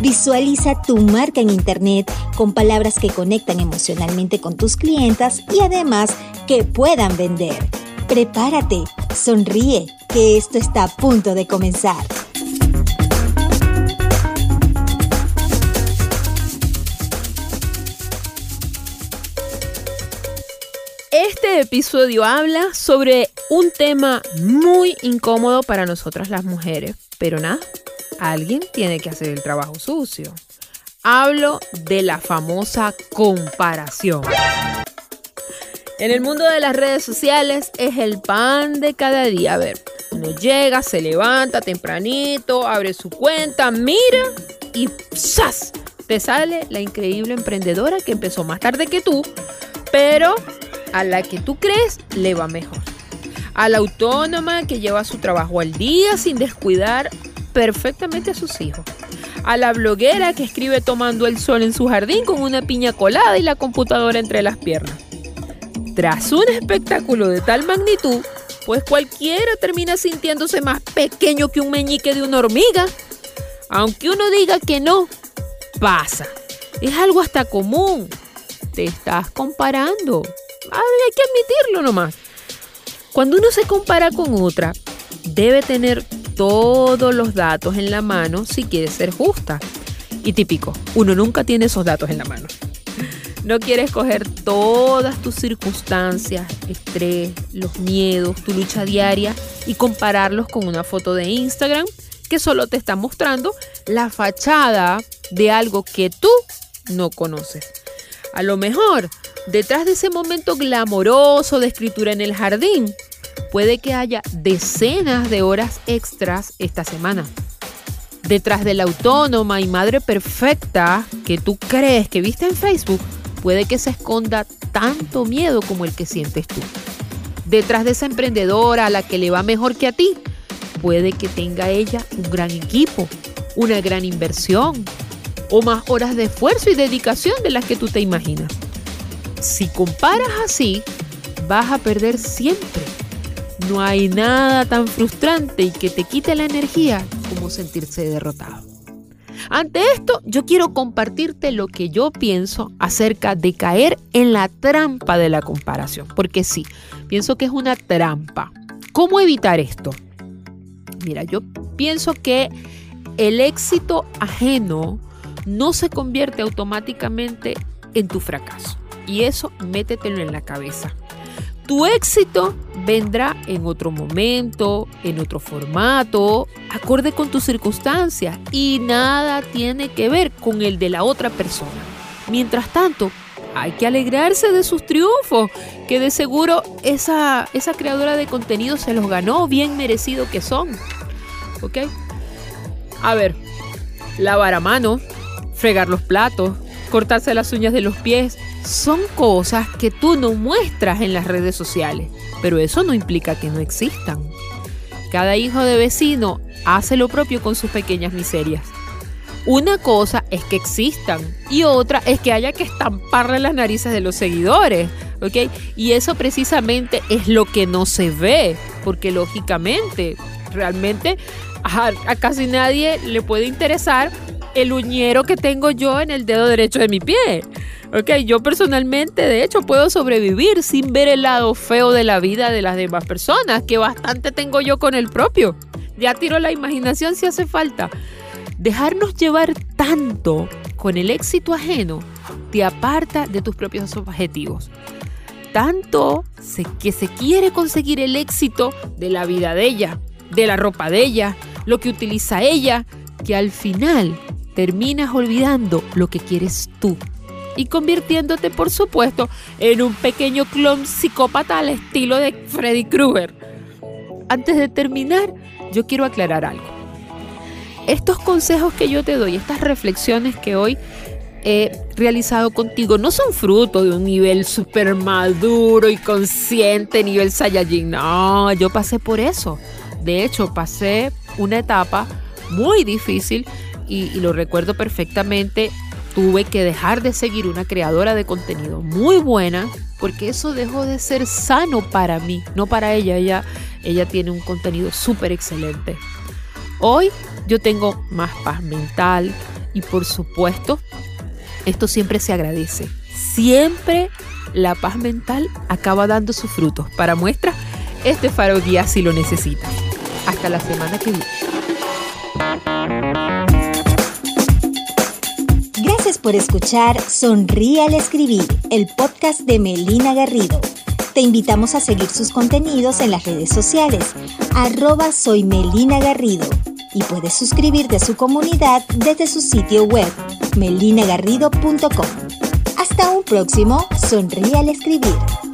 Visualiza tu marca en Internet con palabras que conectan emocionalmente con tus clientas y además que puedan vender. Prepárate, sonríe, que esto está a punto de comenzar. Este episodio habla sobre un tema muy incómodo para nosotras las mujeres, pero nada, alguien tiene que hacer el trabajo sucio. Hablo de la famosa comparación. En el mundo de las redes sociales es el pan de cada día. A ver, uno llega, se levanta tempranito, abre su cuenta, mira y ¡zas! Te sale la increíble emprendedora que empezó más tarde que tú, pero a la que tú crees le va mejor. A la autónoma que lleva su trabajo al día sin descuidar perfectamente a sus hijos. A la bloguera que escribe tomando el sol en su jardín con una piña colada y la computadora entre las piernas. Tras un espectáculo de tal magnitud, pues cualquiera termina sintiéndose más pequeño que un meñique de una hormiga. Aunque uno diga que no, pasa. Es algo hasta común. Te estás comparando. hay que admitirlo nomás. Cuando uno se compara con otra, debe tener todos los datos en la mano si quiere ser justa. Y típico, uno nunca tiene esos datos en la mano. No quieres coger todas tus circunstancias, estrés, los miedos, tu lucha diaria y compararlos con una foto de Instagram que solo te está mostrando la fachada de algo que tú no conoces. A lo mejor, detrás de ese momento glamoroso de escritura en el jardín, puede que haya decenas de horas extras esta semana. Detrás de la autónoma y madre perfecta que tú crees que viste en Facebook, puede que se esconda tanto miedo como el que sientes tú. Detrás de esa emprendedora a la que le va mejor que a ti, puede que tenga ella un gran equipo, una gran inversión o más horas de esfuerzo y dedicación de las que tú te imaginas. Si comparas así, vas a perder siempre no hay nada tan frustrante y que te quite la energía como sentirse derrotado. Ante esto, yo quiero compartirte lo que yo pienso acerca de caer en la trampa de la comparación, porque sí, pienso que es una trampa. ¿Cómo evitar esto? Mira, yo pienso que el éxito ajeno no se convierte automáticamente en tu fracaso. Y eso métetelo en la cabeza. Tu éxito vendrá en otro momento, en otro formato, acorde con tus circunstancias y nada tiene que ver con el de la otra persona. Mientras tanto, hay que alegrarse de sus triunfos, que de seguro esa, esa creadora de contenido se los ganó, bien merecido que son. ¿Ok? A ver, lavar a mano, fregar los platos, cortarse las uñas de los pies, son cosas que tú no muestras en las redes sociales, pero eso no implica que no existan. Cada hijo de vecino hace lo propio con sus pequeñas miserias. Una cosa es que existan y otra es que haya que estamparle las narices de los seguidores, ¿ok? Y eso precisamente es lo que no se ve, porque lógicamente, realmente a, a casi nadie le puede interesar el uñero que tengo yo en el dedo derecho de mi pie. Ok, yo personalmente, de hecho, puedo sobrevivir sin ver el lado feo de la vida de las demás personas, que bastante tengo yo con el propio. Ya tiro la imaginación si hace falta. Dejarnos llevar tanto con el éxito ajeno te aparta de tus propios objetivos. Tanto que se quiere conseguir el éxito de la vida de ella, de la ropa de ella, lo que utiliza ella, que al final terminas olvidando lo que quieres tú y convirtiéndote, por supuesto, en un pequeño clon psicópata al estilo de Freddy Krueger. Antes de terminar, yo quiero aclarar algo. Estos consejos que yo te doy, estas reflexiones que hoy he realizado contigo no son fruto de un nivel súper maduro y consciente, nivel Saiyajin. No, yo pasé por eso. De hecho, pasé una etapa muy difícil y, lo recuerdo perfectamente. Tuve que dejar de seguir una creadora de contenido muy buena porque eso dejó de ser sano para mí, no para ella. Ella, ella tiene un contenido súper excelente. Hoy yo tengo más paz mental y por supuesto, esto siempre se agradece. Siempre la paz mental acaba dando sus frutos. Para muestra, este faro guía si lo necesita. Hasta la semana que viene. Por escuchar Sonríe al Escribir, el podcast de Melina Garrido. Te invitamos a seguir sus contenidos en las redes sociales, arroba soy Melina Garrido, y puedes suscribirte a su comunidad desde su sitio web, melinagarrido.com. Hasta un próximo Sonríe al Escribir.